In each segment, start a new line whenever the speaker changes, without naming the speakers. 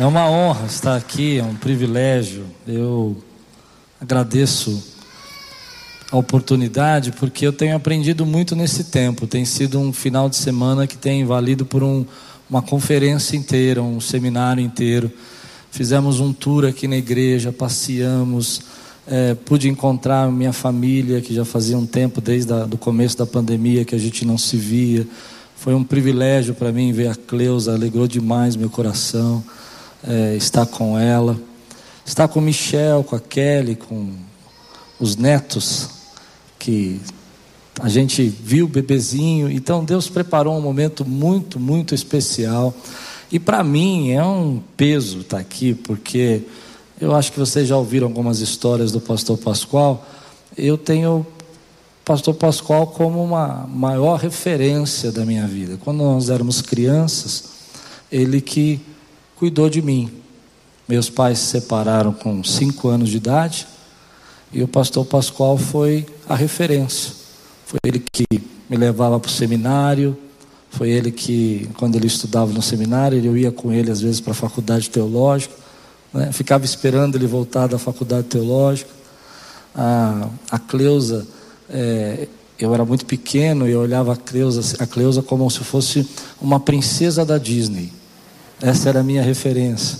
É uma honra estar aqui, é um privilégio. Eu agradeço a oportunidade porque eu tenho aprendido muito nesse tempo. Tem sido um final de semana que tem valido por um, uma conferência inteira, um seminário inteiro. Fizemos um tour aqui na igreja, passeamos, é, pude encontrar minha família que já fazia um tempo desde o começo da pandemia que a gente não se via. Foi um privilégio para mim ver a Cleusa, alegrou demais meu coração é, estar com ela, estar com Michel, com a Kelly, com os netos, que a gente viu bebezinho. Então Deus preparou um momento muito, muito especial. E para mim é um peso estar aqui, porque eu acho que vocês já ouviram algumas histórias do pastor Pascoal. Eu tenho o pastor Pascoal como uma maior referência da minha vida. Quando nós éramos crianças, ele que cuidou de mim. Meus pais se separaram com cinco anos de idade e o pastor Pascoal foi a referência. Foi ele que me levava para o seminário, foi ele que, quando ele estudava no seminário, eu ia com ele às vezes para a faculdade teológica, né? ficava esperando ele voltar da faculdade teológica. A, a Cleusa, é, eu era muito pequeno e eu olhava a Cleusa, a Cleusa como se fosse uma princesa da Disney. Essa era a minha referência.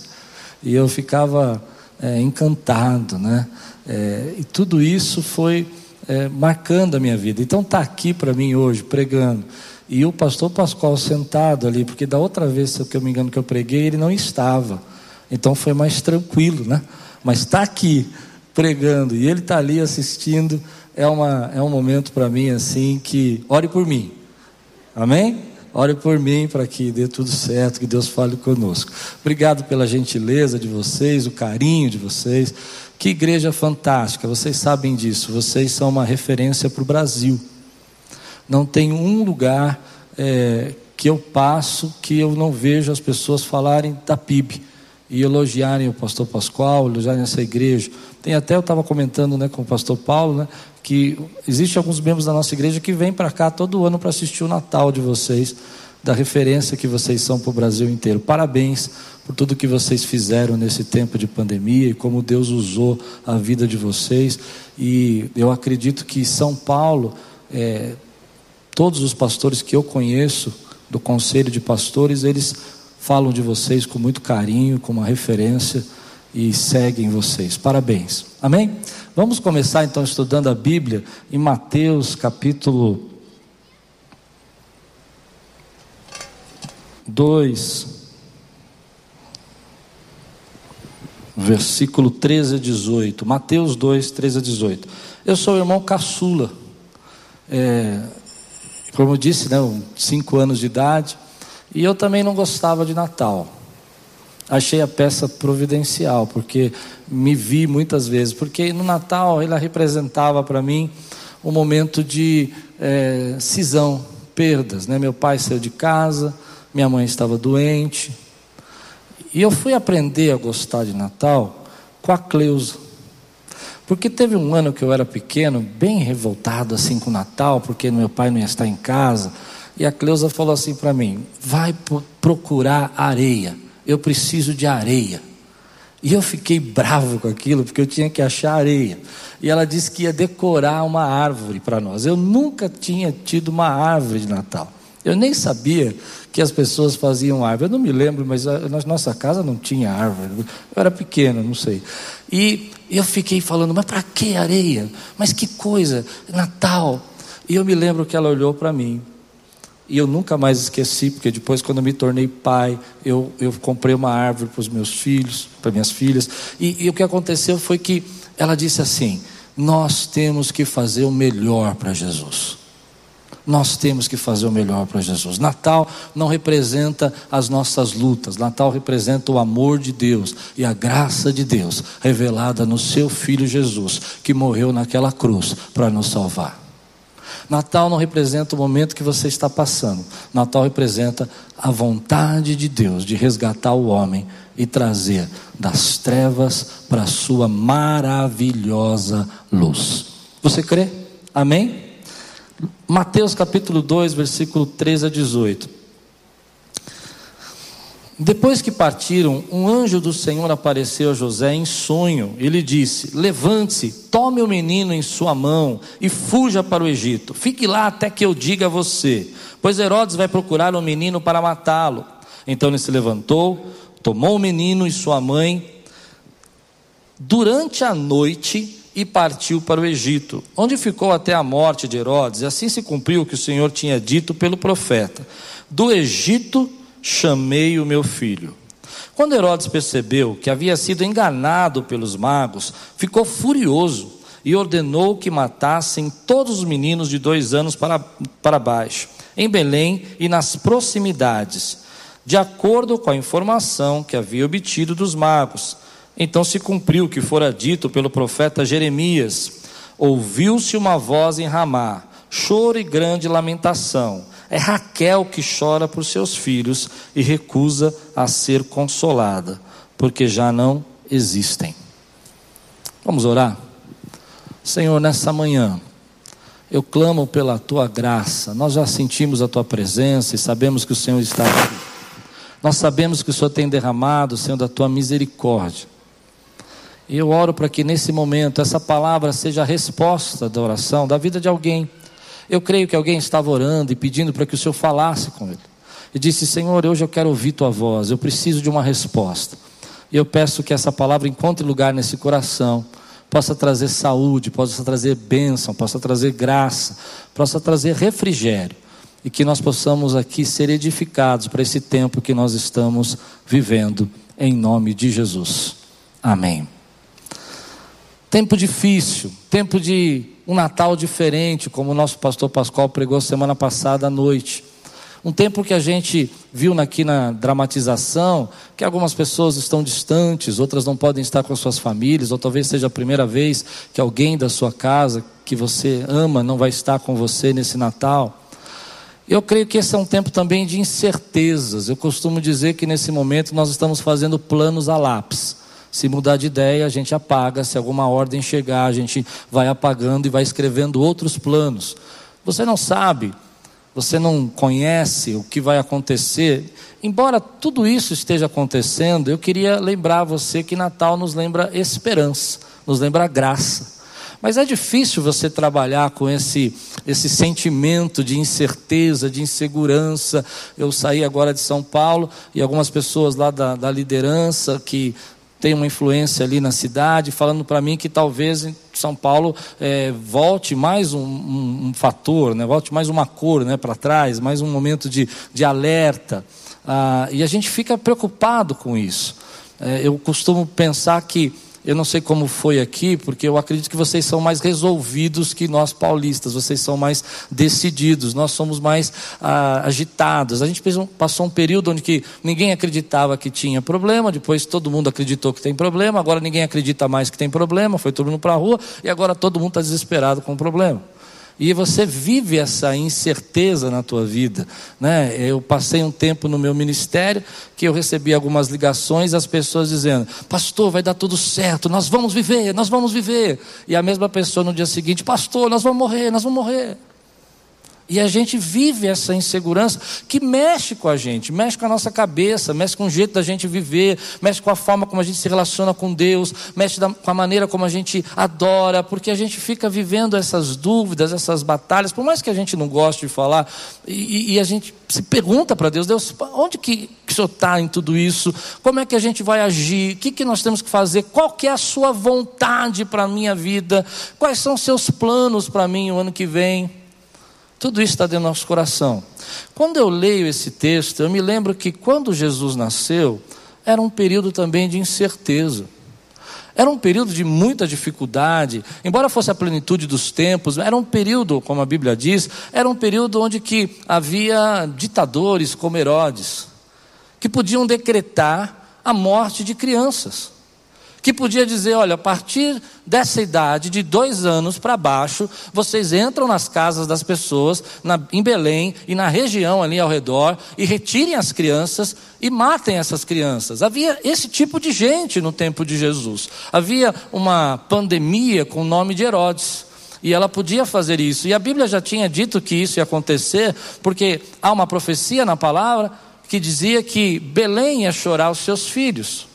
E eu ficava é, encantado, né? É, e tudo isso foi é, marcando a minha vida. Então tá aqui para mim hoje pregando e o pastor Pascoal sentado ali, porque da outra vez, se eu me engano que eu preguei, ele não estava. Então foi mais tranquilo, né? Mas está aqui pregando e ele está ali assistindo é uma é um momento para mim assim que ore por mim. Amém? Ore por mim para que dê tudo certo, que Deus fale conosco. Obrigado pela gentileza de vocês, o carinho de vocês. Que igreja fantástica, vocês sabem disso. Vocês são uma referência para o Brasil. Não tem um lugar é, que eu passo que eu não vejo as pessoas falarem da PIB e elogiarem o pastor Pascoal, elogiarem essa igreja. Tem até, eu estava comentando né, com o pastor Paulo, né, que existe alguns membros da nossa igreja que vêm para cá todo ano para assistir o Natal de vocês, da referência que vocês são para o Brasil inteiro. Parabéns por tudo que vocês fizeram nesse tempo de pandemia e como Deus usou a vida de vocês. E eu acredito que São Paulo, é, todos os pastores que eu conheço, do conselho de pastores, eles falam de vocês com muito carinho, com uma referência e seguem vocês. Parabéns. Amém? Vamos começar então estudando a Bíblia em Mateus capítulo 2, versículo 13 a 18. Mateus 2, 13 a 18. Eu sou o irmão caçula. É, como eu disse, né, cinco anos de idade. E eu também não gostava de Natal. Achei a peça providencial, porque me vi muitas vezes. Porque no Natal ela representava para mim um momento de é, cisão, perdas. Né? Meu pai saiu de casa, minha mãe estava doente. E eu fui aprender a gostar de Natal com a Cleusa. Porque teve um ano que eu era pequeno, bem revoltado assim com o Natal, porque meu pai não ia estar em casa. E a Cleusa falou assim para mim: vai procurar areia, eu preciso de areia. E eu fiquei bravo com aquilo, porque eu tinha que achar areia. E ela disse que ia decorar uma árvore para nós. Eu nunca tinha tido uma árvore de Natal. Eu nem sabia que as pessoas faziam árvore. Eu não me lembro, mas na nossa casa não tinha árvore. Eu era pequeno, não sei. E eu fiquei falando, mas para que areia? Mas que coisa, Natal. E eu me lembro que ela olhou para mim e eu nunca mais esqueci, porque depois, quando eu me tornei pai, eu, eu comprei uma árvore para os meus filhos, para minhas filhas. E, e o que aconteceu foi que ela disse assim: Nós temos que fazer o melhor para Jesus. Nós temos que fazer o melhor para Jesus. Natal não representa as nossas lutas, Natal representa o amor de Deus e a graça de Deus revelada no seu Filho Jesus, que morreu naquela cruz para nos salvar. Natal não representa o momento que você está passando. Natal representa a vontade de Deus de resgatar o homem e trazer das trevas para a sua maravilhosa luz. Você crê? Amém? Mateus capítulo 2, versículo 13 a 18. Depois que partiram, um anjo do Senhor apareceu a José em sonho. Ele disse: Levante-se, tome o menino em sua mão e fuja para o Egito. Fique lá até que eu diga a você, pois Herodes vai procurar o menino para matá-lo. Então ele se levantou, tomou o menino e sua mãe durante a noite e partiu para o Egito, onde ficou até a morte de Herodes. E assim se cumpriu o que o Senhor tinha dito pelo profeta: Do Egito chamei o meu filho. Quando Herodes percebeu que havia sido enganado pelos magos, ficou furioso e ordenou que matassem todos os meninos de dois anos para, para baixo, em Belém e nas proximidades, de acordo com a informação que havia obtido dos magos. Então se cumpriu o que fora dito pelo profeta Jeremias: Ouviu-se uma voz em Ramá, choro e grande lamentação é Raquel que chora por seus filhos e recusa a ser consolada, porque já não existem. Vamos orar? Senhor, nessa manhã, eu clamo pela tua graça. Nós já sentimos a tua presença e sabemos que o Senhor está aqui. Nós sabemos que o Senhor tem derramado, Senhor, da tua misericórdia. E eu oro para que nesse momento essa palavra seja a resposta da oração da vida de alguém eu creio que alguém estava orando e pedindo para que o Senhor falasse com ele. E disse: Senhor, hoje eu quero ouvir tua voz, eu preciso de uma resposta. E eu peço que essa palavra encontre lugar nesse coração, possa trazer saúde, possa trazer bênção, possa trazer graça, possa trazer refrigério. E que nós possamos aqui ser edificados para esse tempo que nós estamos vivendo, em nome de Jesus. Amém. Tempo difícil, tempo de um Natal diferente, como o nosso pastor Pascoal pregou semana passada à noite. Um tempo que a gente viu aqui na dramatização que algumas pessoas estão distantes, outras não podem estar com suas famílias, ou talvez seja a primeira vez que alguém da sua casa que você ama não vai estar com você nesse Natal. Eu creio que esse é um tempo também de incertezas. Eu costumo dizer que nesse momento nós estamos fazendo planos a lápis. Se mudar de ideia, a gente apaga. Se alguma ordem chegar, a gente vai apagando e vai escrevendo outros planos. Você não sabe, você não conhece o que vai acontecer. Embora tudo isso esteja acontecendo, eu queria lembrar você que Natal nos lembra esperança, nos lembra graça. Mas é difícil você trabalhar com esse, esse sentimento de incerteza, de insegurança. Eu saí agora de São Paulo e algumas pessoas lá da, da liderança que tem uma influência ali na cidade, falando para mim que talvez em São Paulo é, volte mais um, um, um, fator, né? volte mais uma cor né, para trás, mais um momento de, de alerta. Ah, e a gente fica preocupado com isso. É, eu costumo pensar que eu não sei como foi aqui, porque eu acredito que vocês são mais resolvidos que nós paulistas, vocês são mais decididos, nós somos mais ah, agitados. A gente passou um período onde que ninguém acreditava que tinha problema, depois todo mundo acreditou que tem problema, agora ninguém acredita mais que tem problema, foi todo mundo para a rua e agora todo mundo está desesperado com o problema e você vive essa incerteza na tua vida. Né? Eu passei um tempo no meu ministério que eu recebi algumas ligações, as pessoas dizendo: Pastor, vai dar tudo certo, nós vamos viver, nós vamos viver. E a mesma pessoa no dia seguinte: Pastor, nós vamos morrer, nós vamos morrer. E a gente vive essa insegurança que mexe com a gente, mexe com a nossa cabeça, mexe com o jeito da gente viver, mexe com a forma como a gente se relaciona com Deus, mexe com a maneira como a gente adora, porque a gente fica vivendo essas dúvidas, essas batalhas, por mais que a gente não goste de falar, e, e a gente se pergunta para Deus, Deus, onde que, que o Senhor está em tudo isso? Como é que a gente vai agir? O que, que nós temos que fazer? Qual que é a sua vontade para a minha vida? Quais são os seus planos para mim o ano que vem? Tudo isso está dentro do nosso coração. Quando eu leio esse texto, eu me lembro que quando Jesus nasceu, era um período também de incerteza. Era um período de muita dificuldade, embora fosse a plenitude dos tempos, era um período, como a Bíblia diz, era um período onde que havia ditadores como Herodes, que podiam decretar a morte de crianças que podia dizer: olha, a partir dessa idade, de dois anos para baixo, vocês entram nas casas das pessoas, na, em Belém e na região ali ao redor, e retirem as crianças e matem essas crianças. Havia esse tipo de gente no tempo de Jesus. Havia uma pandemia com o nome de Herodes. E ela podia fazer isso. E a Bíblia já tinha dito que isso ia acontecer, porque há uma profecia na palavra que dizia que Belém ia chorar os seus filhos.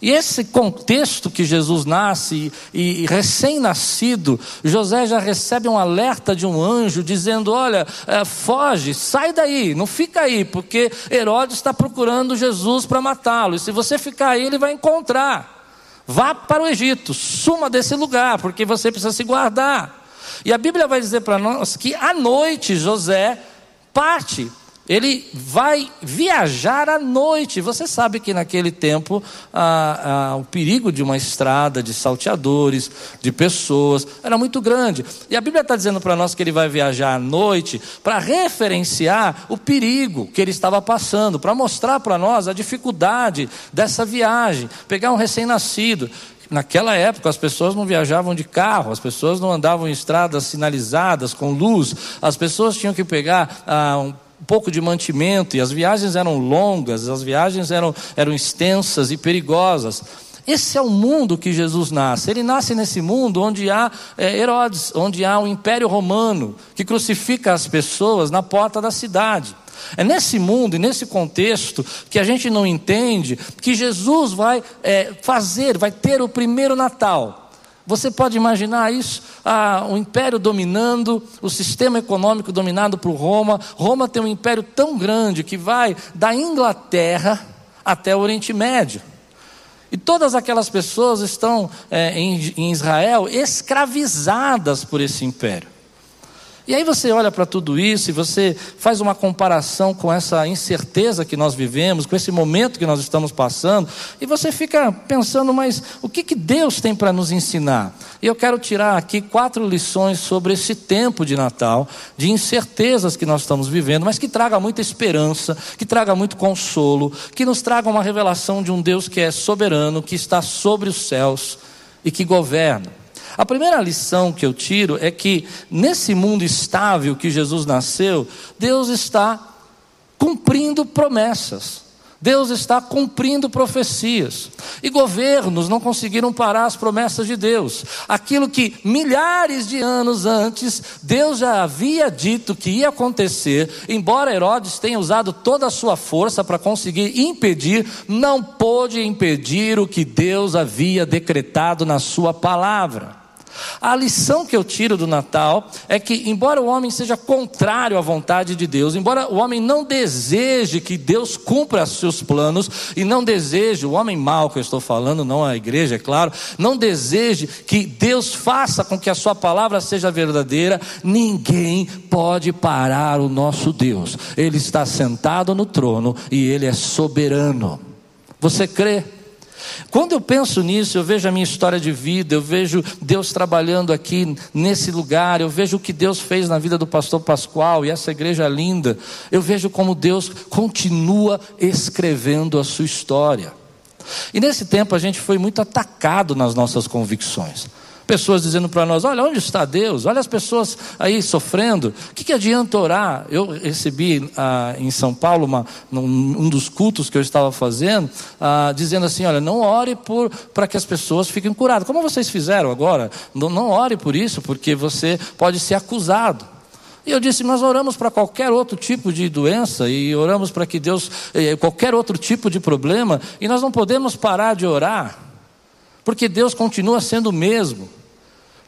E esse contexto que Jesus nasce e, e recém-nascido, José já recebe um alerta de um anjo dizendo: Olha, é, foge, sai daí, não fica aí, porque Herodes está procurando Jesus para matá-lo. E se você ficar aí, ele vai encontrar. Vá para o Egito, suma desse lugar, porque você precisa se guardar. E a Bíblia vai dizer para nós que à noite José parte ele vai viajar à noite. Você sabe que naquele tempo o perigo de uma estrada, de salteadores, de pessoas, era muito grande. E a Bíblia está dizendo para nós que ele vai viajar à noite para referenciar o perigo que ele estava passando, para mostrar para nós a dificuldade dessa viagem. Pegar um recém-nascido. Naquela época as pessoas não viajavam de carro, as pessoas não andavam em estradas sinalizadas com luz, as pessoas tinham que pegar ah, um um pouco de mantimento, e as viagens eram longas, as viagens eram, eram extensas e perigosas. Esse é o mundo que Jesus nasce. Ele nasce nesse mundo onde há é, Herodes, onde há o um Império Romano que crucifica as pessoas na porta da cidade. É nesse mundo e nesse contexto que a gente não entende que Jesus vai é, fazer, vai ter o primeiro Natal. Você pode imaginar isso? Ah, o império dominando, o sistema econômico dominado por Roma. Roma tem um império tão grande que vai da Inglaterra até o Oriente Médio. E todas aquelas pessoas estão é, em, em Israel escravizadas por esse império. E aí você olha para tudo isso e você faz uma comparação com essa incerteza que nós vivemos, com esse momento que nós estamos passando, e você fica pensando, mas o que, que Deus tem para nos ensinar? E eu quero tirar aqui quatro lições sobre esse tempo de Natal, de incertezas que nós estamos vivendo, mas que traga muita esperança, que traga muito consolo, que nos traga uma revelação de um Deus que é soberano, que está sobre os céus e que governa. A primeira lição que eu tiro é que nesse mundo estável que Jesus nasceu, Deus está cumprindo promessas. Deus está cumprindo profecias. E governos não conseguiram parar as promessas de Deus. Aquilo que milhares de anos antes Deus já havia dito que ia acontecer, embora Herodes tenha usado toda a sua força para conseguir impedir, não pôde impedir o que Deus havia decretado na sua palavra. A lição que eu tiro do Natal é que, embora o homem seja contrário à vontade de Deus, embora o homem não deseje que Deus cumpra seus planos, e não deseje, o homem mau que eu estou falando, não a igreja, é claro, não deseje que Deus faça com que a sua palavra seja verdadeira, ninguém pode parar o nosso Deus. Ele está sentado no trono e ele é soberano. Você crê? Quando eu penso nisso, eu vejo a minha história de vida, eu vejo Deus trabalhando aqui nesse lugar, eu vejo o que Deus fez na vida do pastor Pascoal e essa igreja linda, eu vejo como Deus continua escrevendo a sua história. E nesse tempo a gente foi muito atacado nas nossas convicções pessoas dizendo para nós: olha, onde está Deus? Olha as pessoas aí sofrendo. O que, que adianta orar? Eu recebi ah, em São Paulo uma, um dos cultos que eu estava fazendo, ah, dizendo assim: olha, não ore para que as pessoas fiquem curadas. Como vocês fizeram agora? Não, não ore por isso, porque você pode ser acusado. E eu disse: Nós oramos para qualquer outro tipo de doença e oramos para que Deus, eh, qualquer outro tipo de problema, e nós não podemos parar de orar, porque Deus continua sendo o mesmo.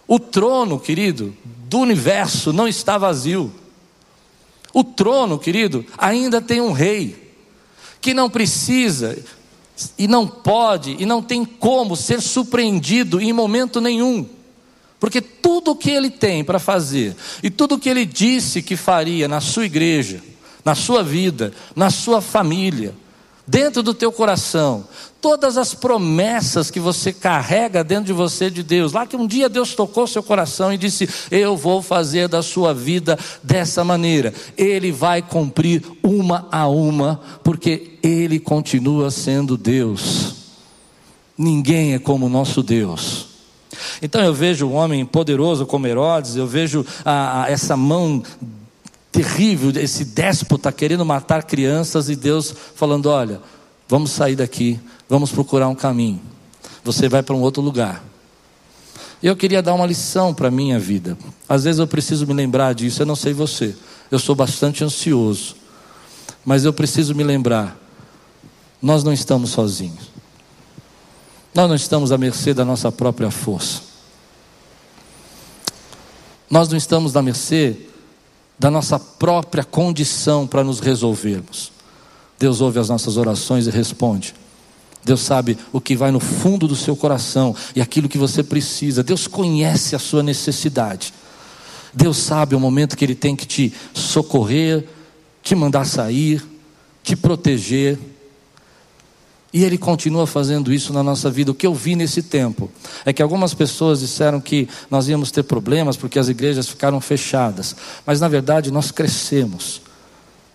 O trono, querido, do universo não está vazio. O trono, querido, ainda tem um rei que não precisa e não pode e não tem como ser surpreendido em momento nenhum. Porque tudo o que ele tem para fazer e tudo o que ele disse que faria na sua igreja, na sua vida, na sua família, dentro do teu coração, todas as promessas que você carrega dentro de você de Deus. Lá que um dia Deus tocou seu coração e disse: Eu vou fazer da sua vida dessa maneira. Ele vai cumprir uma a uma, porque Ele continua sendo Deus. Ninguém é como o nosso Deus. Então eu vejo um homem poderoso como Herodes, eu vejo a, a, essa mão terrível, esse déspota querendo matar crianças e Deus falando: olha, vamos sair daqui, vamos procurar um caminho. Você vai para um outro lugar. Eu queria dar uma lição para a minha vida. Às vezes eu preciso me lembrar disso, eu não sei você. Eu sou bastante ansioso. Mas eu preciso me lembrar: nós não estamos sozinhos. Nós não estamos à mercê da nossa própria força. Nós não estamos à mercê da nossa própria condição para nos resolvermos. Deus ouve as nossas orações e responde. Deus sabe o que vai no fundo do seu coração e aquilo que você precisa. Deus conhece a sua necessidade. Deus sabe o momento que Ele tem que te socorrer, te mandar sair, te proteger. E Ele continua fazendo isso na nossa vida. O que eu vi nesse tempo é que algumas pessoas disseram que nós íamos ter problemas porque as igrejas ficaram fechadas. Mas na verdade nós crescemos.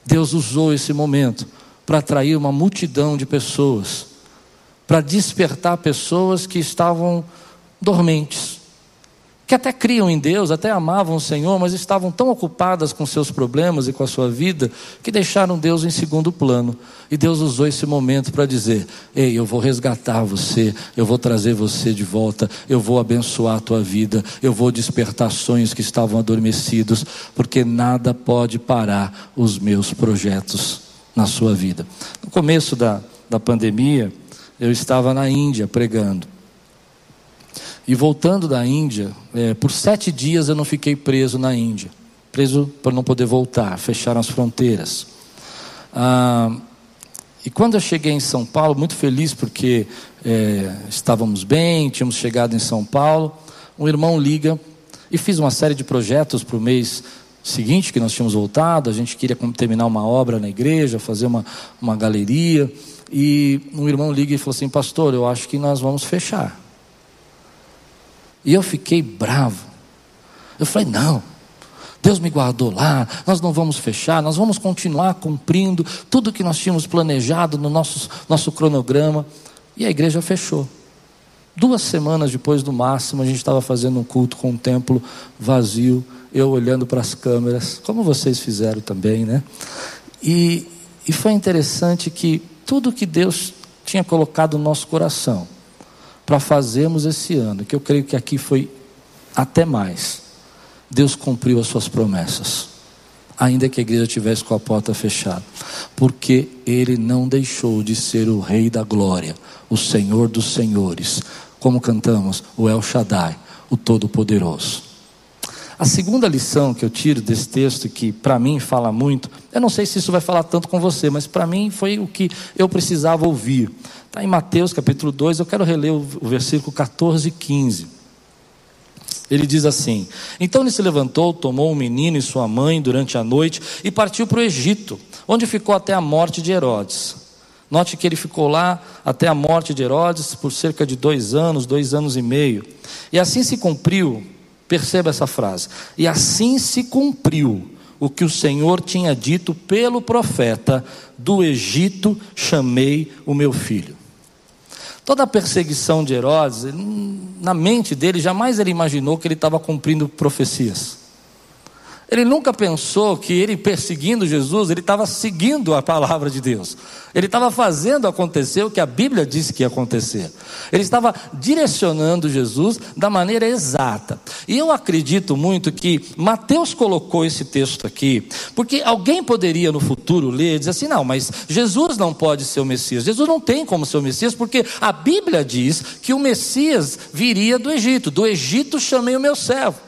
Deus usou esse momento para atrair uma multidão de pessoas, para despertar pessoas que estavam dormentes que até criam em Deus, até amavam o Senhor, mas estavam tão ocupadas com seus problemas e com a sua vida, que deixaram Deus em segundo plano. E Deus usou esse momento para dizer: Ei, eu vou resgatar você, eu vou trazer você de volta, eu vou abençoar a tua vida, eu vou despertar sonhos que estavam adormecidos, porque nada pode parar os meus projetos na sua vida. No começo da, da pandemia, eu estava na Índia pregando. E voltando da Índia, é, por sete dias eu não fiquei preso na Índia. Preso para não poder voltar, fecharam as fronteiras. Ah, e quando eu cheguei em São Paulo, muito feliz porque é, estávamos bem, tínhamos chegado em São Paulo, um irmão liga e fiz uma série de projetos para o mês seguinte que nós tínhamos voltado. A gente queria terminar uma obra na igreja, fazer uma, uma galeria. E um irmão liga e falou assim: Pastor, eu acho que nós vamos fechar. E eu fiquei bravo. Eu falei: não, Deus me guardou lá, nós não vamos fechar, nós vamos continuar cumprindo tudo que nós tínhamos planejado no nosso, nosso cronograma. E a igreja fechou. Duas semanas depois do máximo, a gente estava fazendo um culto com um templo vazio, eu olhando para as câmeras, como vocês fizeram também, né? E, e foi interessante que tudo que Deus tinha colocado no nosso coração, para fazermos esse ano, que eu creio que aqui foi até mais. Deus cumpriu as suas promessas, ainda que a igreja tivesse com a porta fechada, porque Ele não deixou de ser o Rei da Glória, o Senhor dos Senhores, como cantamos, o El Shaddai, o Todo-Poderoso. A segunda lição que eu tiro desse texto, que para mim fala muito, eu não sei se isso vai falar tanto com você, mas para mim foi o que eu precisava ouvir. Está em Mateus capítulo 2, eu quero reler o, versículo 14 e 15. Ele diz assim: Então ele se levantou, tomou o menino e sua mãe durante a noite e partiu para o Egito, onde ficou até a morte de Herodes. Note que ele ficou lá até a morte de Herodes por cerca de dois anos, dois anos e meio. E assim se cumpriu, perceba essa frase, e assim se cumpriu o que o Senhor tinha dito pelo profeta: Do Egito chamei o meu filho. Toda a perseguição de Herodes, na mente dele, jamais ele imaginou que ele estava cumprindo profecias. Ele nunca pensou que ele perseguindo Jesus, ele estava seguindo a palavra de Deus. Ele estava fazendo acontecer o que a Bíblia disse que ia acontecer. Ele estava direcionando Jesus da maneira exata. E eu acredito muito que Mateus colocou esse texto aqui, porque alguém poderia no futuro ler e dizer assim: não, mas Jesus não pode ser o Messias. Jesus não tem como ser o Messias, porque a Bíblia diz que o Messias viria do Egito. Do Egito chamei o meu servo.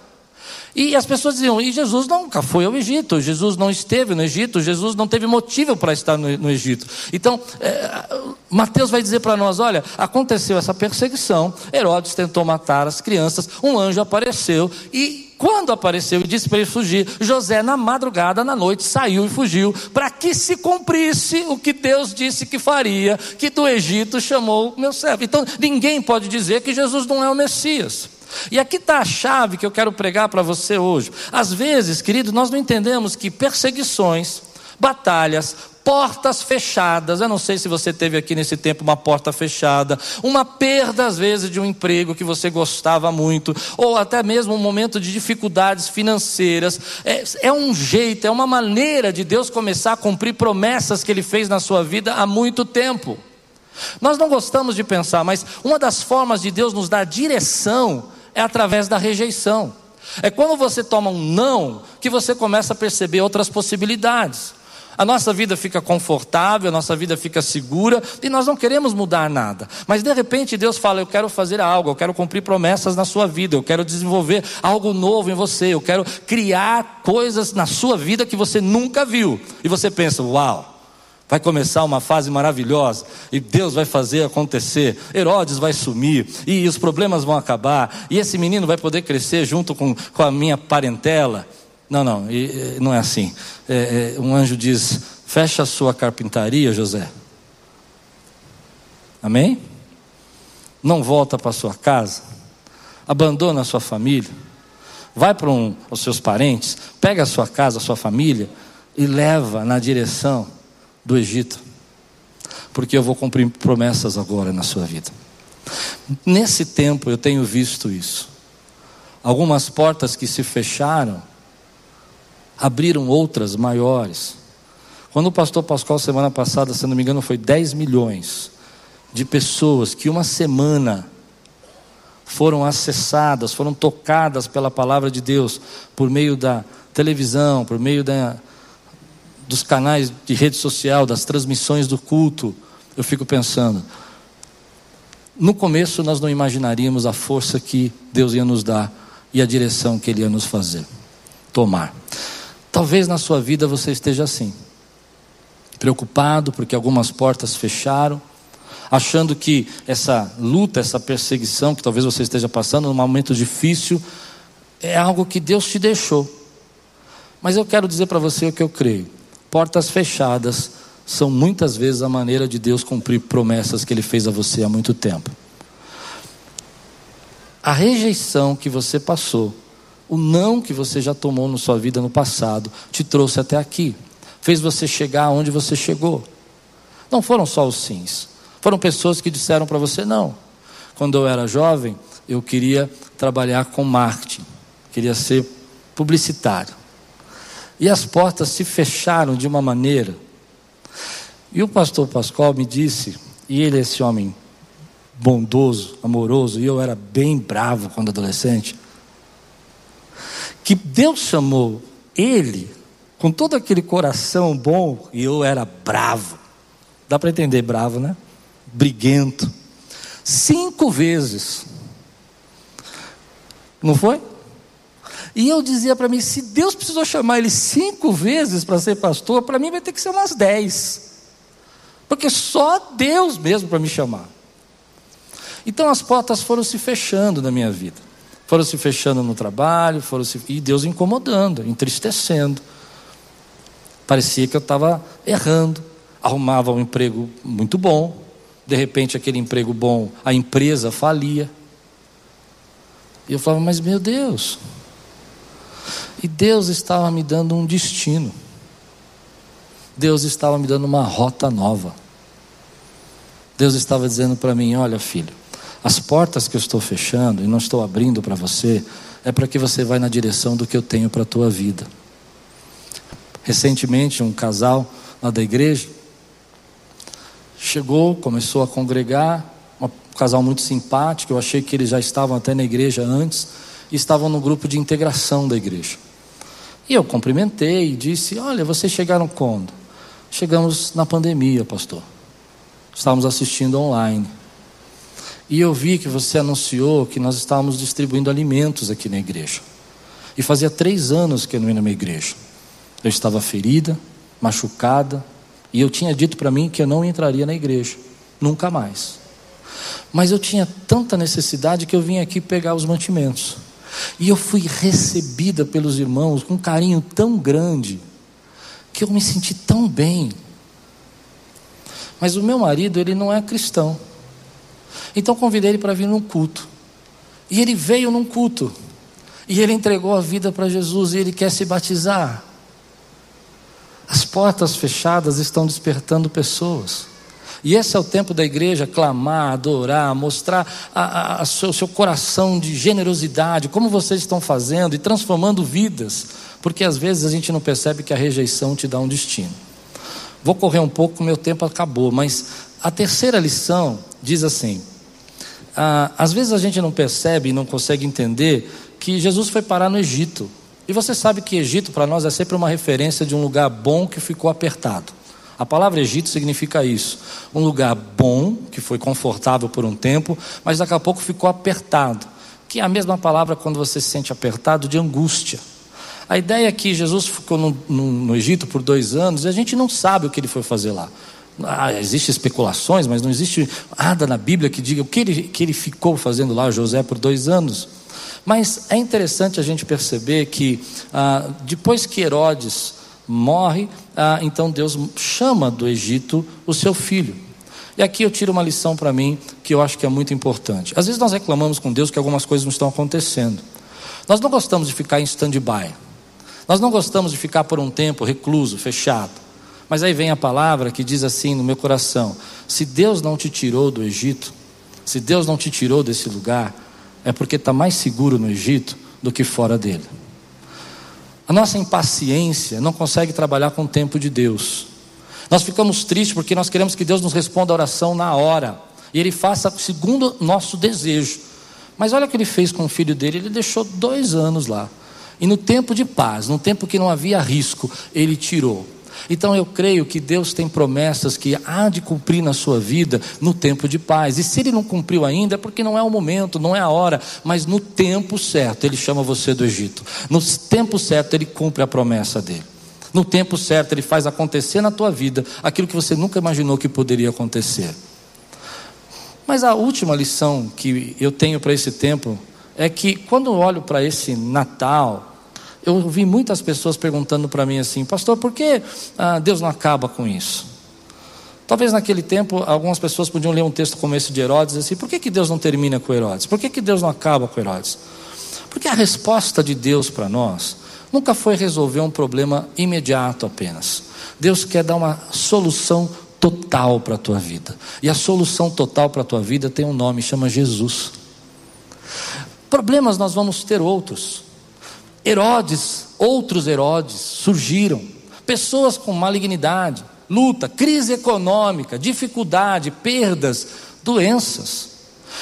E as pessoas diziam: e Jesus nunca foi ao Egito, Jesus não esteve no Egito, Jesus não teve motivo para estar no, no Egito. Então, é, Mateus vai dizer para nós: olha, aconteceu essa perseguição, Herodes tentou matar as crianças, um anjo apareceu e. Quando apareceu e disse para ele fugir, José, na madrugada, na noite, saiu e fugiu, para que se cumprisse o que Deus disse que faria, que do Egito chamou meu servo. Então, ninguém pode dizer que Jesus não é o Messias. E aqui está a chave que eu quero pregar para você hoje. Às vezes, querido, nós não entendemos que perseguições, batalhas, portas fechadas. Eu não sei se você teve aqui nesse tempo uma porta fechada, uma perda às vezes de um emprego que você gostava muito, ou até mesmo um momento de dificuldades financeiras. É, é um jeito, é uma maneira de Deus começar a cumprir promessas que Ele fez na sua vida há muito tempo. Nós não gostamos de pensar, mas uma das formas de Deus nos dar direção é através da rejeição. É quando você toma um não que você começa a perceber outras possibilidades. A nossa vida fica confortável, a nossa vida fica segura e nós não queremos mudar nada. Mas de repente Deus fala: Eu quero fazer algo, eu quero cumprir promessas na sua vida, eu quero desenvolver algo novo em você, eu quero criar coisas na sua vida que você nunca viu. E você pensa: Uau! Vai começar uma fase maravilhosa e Deus vai fazer acontecer. Herodes vai sumir e os problemas vão acabar e esse menino vai poder crescer junto com, com a minha parentela. Não, não, não é assim. É, é, um anjo diz: fecha a sua carpintaria, José. Amém? Não volta para sua casa, abandona a sua família, vai para um, os seus parentes, pega a sua casa, a sua família e leva na direção do Egito, porque eu vou cumprir promessas agora na sua vida. Nesse tempo eu tenho visto isso. Algumas portas que se fecharam abriram outras maiores. Quando o pastor Pascoal, semana passada, se não me engano, foi 10 milhões de pessoas que uma semana foram acessadas, foram tocadas pela palavra de Deus por meio da televisão, por meio da, dos canais de rede social, das transmissões do culto. Eu fico pensando, no começo nós não imaginaríamos a força que Deus ia nos dar e a direção que Ele ia nos fazer tomar. Talvez na sua vida você esteja assim, preocupado porque algumas portas fecharam, achando que essa luta, essa perseguição que talvez você esteja passando num momento difícil, é algo que Deus te deixou. Mas eu quero dizer para você o que eu creio: portas fechadas são muitas vezes a maneira de Deus cumprir promessas que Ele fez a você há muito tempo. A rejeição que você passou o não que você já tomou na sua vida no passado te trouxe até aqui, fez você chegar onde você chegou. Não foram só os sims, foram pessoas que disseram para você não. Quando eu era jovem, eu queria trabalhar com marketing, queria ser publicitário. E as portas se fecharam de uma maneira. E o pastor Pascoal me disse, e ele é esse homem bondoso, amoroso, e eu era bem bravo quando adolescente que Deus chamou ele com todo aquele coração bom e eu era bravo. Dá para entender bravo, né? Briguento. Cinco vezes. Não foi? E eu dizia para mim: se Deus precisou chamar ele cinco vezes para ser pastor, para mim vai ter que ser umas dez. Porque só Deus mesmo para me chamar. Então as portas foram se fechando na minha vida foram se fechando no trabalho, foram se... e Deus incomodando, entristecendo. Parecia que eu estava errando. Arrumava um emprego muito bom, de repente aquele emprego bom, a empresa falia. E eu falava, mas meu Deus. E Deus estava me dando um destino. Deus estava me dando uma rota nova. Deus estava dizendo para mim: olha, filho, as portas que eu estou fechando e não estou abrindo para você, é para que você vá na direção do que eu tenho para a tua vida. Recentemente, um casal lá da igreja chegou, começou a congregar, um casal muito simpático, eu achei que eles já estavam até na igreja antes, e estavam no grupo de integração da igreja. E eu cumprimentei e disse: Olha, vocês chegaram quando? Chegamos na pandemia, pastor. Estávamos assistindo online. E eu vi que você anunciou que nós estávamos distribuindo alimentos aqui na igreja. E fazia três anos que eu não ia na minha igreja. Eu estava ferida, machucada, e eu tinha dito para mim que eu não entraria na igreja, nunca mais. Mas eu tinha tanta necessidade que eu vim aqui pegar os mantimentos. E eu fui recebida pelos irmãos com um carinho tão grande, que eu me senti tão bem. Mas o meu marido, ele não é cristão. Então convidei ele para vir num culto. E ele veio num culto. E ele entregou a vida para Jesus e ele quer se batizar. As portas fechadas estão despertando pessoas. E esse é o tempo da igreja clamar, adorar, mostrar a seu, seu coração de generosidade, como vocês estão fazendo e transformando vidas, porque às vezes a gente não percebe que a rejeição te dá um destino. Vou correr um pouco, meu tempo acabou, mas a terceira lição diz assim: ah, às vezes a gente não percebe e não consegue entender que Jesus foi parar no Egito. E você sabe que Egito para nós é sempre uma referência de um lugar bom que ficou apertado. A palavra Egito significa isso: um lugar bom, que foi confortável por um tempo, mas daqui a pouco ficou apertado. Que é a mesma palavra quando você se sente apertado de angústia. A ideia é que Jesus ficou no, no, no Egito por dois anos e a gente não sabe o que ele foi fazer lá. Ah, Existem especulações, mas não existe nada na Bíblia que diga o que ele, que ele ficou fazendo lá, José, por dois anos. Mas é interessante a gente perceber que ah, depois que Herodes morre, ah, então Deus chama do Egito o seu filho. E aqui eu tiro uma lição para mim que eu acho que é muito importante. Às vezes nós reclamamos com Deus que algumas coisas não estão acontecendo. Nós não gostamos de ficar em stand-by. Nós não gostamos de ficar por um tempo recluso, fechado. Mas aí vem a palavra que diz assim no meu coração: se Deus não te tirou do Egito, se Deus não te tirou desse lugar, é porque está mais seguro no Egito do que fora dele. A nossa impaciência não consegue trabalhar com o tempo de Deus. Nós ficamos tristes porque nós queremos que Deus nos responda a oração na hora. E Ele faça segundo nosso desejo. Mas olha o que Ele fez com o filho dele: Ele deixou dois anos lá. E no tempo de paz, no tempo que não havia risco, Ele tirou. Então eu creio que Deus tem promessas que há de cumprir na sua vida no tempo de paz. E se ele não cumpriu ainda, é porque não é o momento, não é a hora, mas no tempo certo ele chama você do Egito. No tempo certo ele cumpre a promessa dele. No tempo certo ele faz acontecer na tua vida aquilo que você nunca imaginou que poderia acontecer. Mas a última lição que eu tenho para esse tempo é que quando olho para esse Natal, eu ouvi muitas pessoas perguntando para mim assim, pastor, por que ah, Deus não acaba com isso? Talvez naquele tempo algumas pessoas podiam ler um texto como esse de Herodes assim, por que, que Deus não termina com Herodes? Por que, que Deus não acaba com Herodes? Porque a resposta de Deus para nós nunca foi resolver um problema imediato apenas. Deus quer dar uma solução total para a tua vida. E a solução total para a tua vida tem um nome, chama Jesus. Problemas nós vamos ter outros. Herodes, outros Herodes surgiram, pessoas com malignidade, luta, crise econômica, dificuldade, perdas, doenças.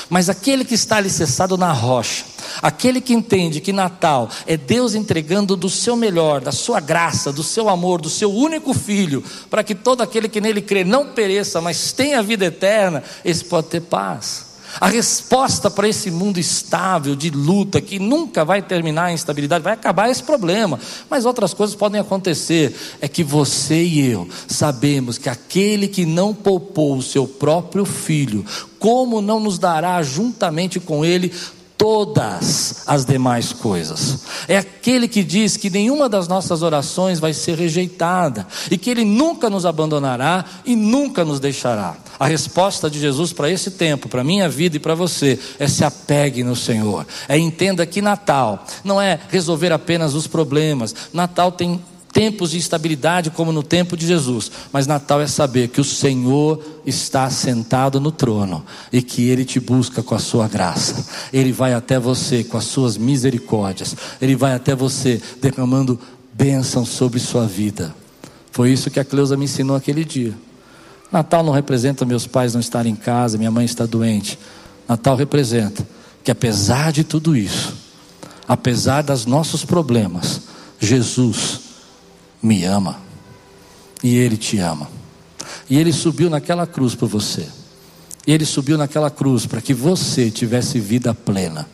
Mas aquele que está alicerçado na rocha, aquele que entende que Natal é Deus entregando do seu melhor, da sua graça, do seu amor, do seu único filho, para que todo aquele que nele crê não pereça, mas tenha vida eterna, esse pode ter paz. A resposta para esse mundo estável, de luta, que nunca vai terminar em instabilidade, vai acabar esse problema. Mas outras coisas podem acontecer. É que você e eu sabemos que aquele que não poupou o seu próprio filho, como não nos dará juntamente com ele todas as demais coisas. É aquele que diz que nenhuma das nossas orações vai ser rejeitada e que ele nunca nos abandonará e nunca nos deixará. A resposta de Jesus para esse tempo, para minha vida e para você, é se apegue no Senhor. É entenda que Natal não é resolver apenas os problemas. Natal tem tempos de instabilidade como no tempo de Jesus, mas Natal é saber que o Senhor está sentado no trono e que Ele te busca com a sua graça. Ele vai até você com as suas misericórdias. Ele vai até você derramando bênção sobre sua vida. Foi isso que a Cleusa me ensinou aquele dia. Natal não representa meus pais não estarem em casa, minha mãe está doente. Natal representa que apesar de tudo isso, apesar dos nossos problemas, Jesus me ama. E Ele te ama. E Ele subiu naquela cruz por você. E Ele subiu naquela cruz para que você tivesse vida plena.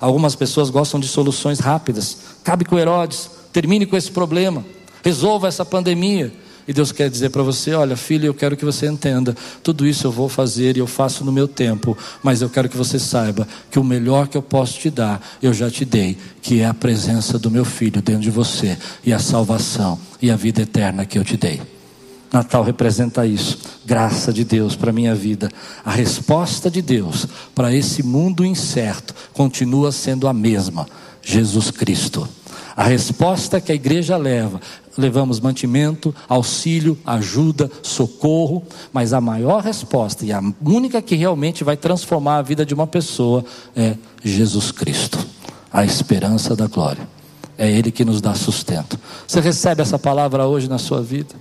Algumas pessoas gostam de soluções rápidas. Cabe com Herodes, termine com esse problema, resolva essa pandemia. E Deus quer dizer para você: olha, filho, eu quero que você entenda, tudo isso eu vou fazer e eu faço no meu tempo, mas eu quero que você saiba que o melhor que eu posso te dar, eu já te dei, que é a presença do meu filho dentro de você, e a salvação e a vida eterna que eu te dei. Natal representa isso, graça de Deus para a minha vida. A resposta de Deus para esse mundo incerto continua sendo a mesma: Jesus Cristo. A resposta que a igreja leva, levamos mantimento, auxílio, ajuda, socorro, mas a maior resposta e a única que realmente vai transformar a vida de uma pessoa é Jesus Cristo, a esperança da glória. É Ele que nos dá sustento. Você recebe essa palavra hoje na sua vida?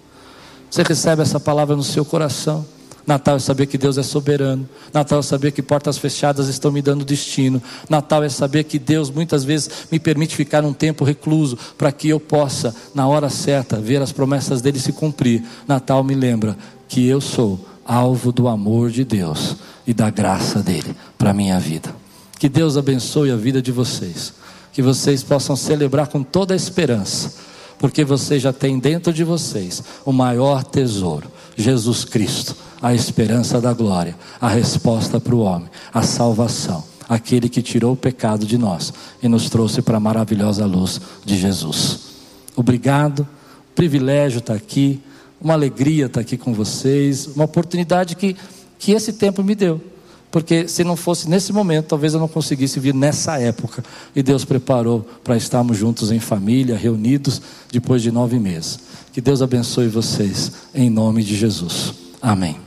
Você recebe essa palavra no seu coração? Natal é saber que Deus é soberano. Natal é saber que portas fechadas estão me dando destino. Natal é saber que Deus muitas vezes me permite ficar um tempo recluso para que eu possa, na hora certa, ver as promessas dele se cumprir. Natal me lembra que eu sou alvo do amor de Deus e da graça dele para a minha vida. Que Deus abençoe a vida de vocês. Que vocês possam celebrar com toda a esperança, porque vocês já têm dentro de vocês o maior tesouro, Jesus Cristo a esperança da glória, a resposta para o homem, a salvação, aquele que tirou o pecado de nós e nos trouxe para a maravilhosa luz de Jesus. Obrigado, privilégio estar aqui, uma alegria estar aqui com vocês, uma oportunidade que, que esse tempo me deu. Porque se não fosse nesse momento, talvez eu não conseguisse vir nessa época. E Deus preparou para estarmos juntos em família, reunidos, depois de nove meses. Que Deus abençoe vocês, em nome de Jesus. Amém.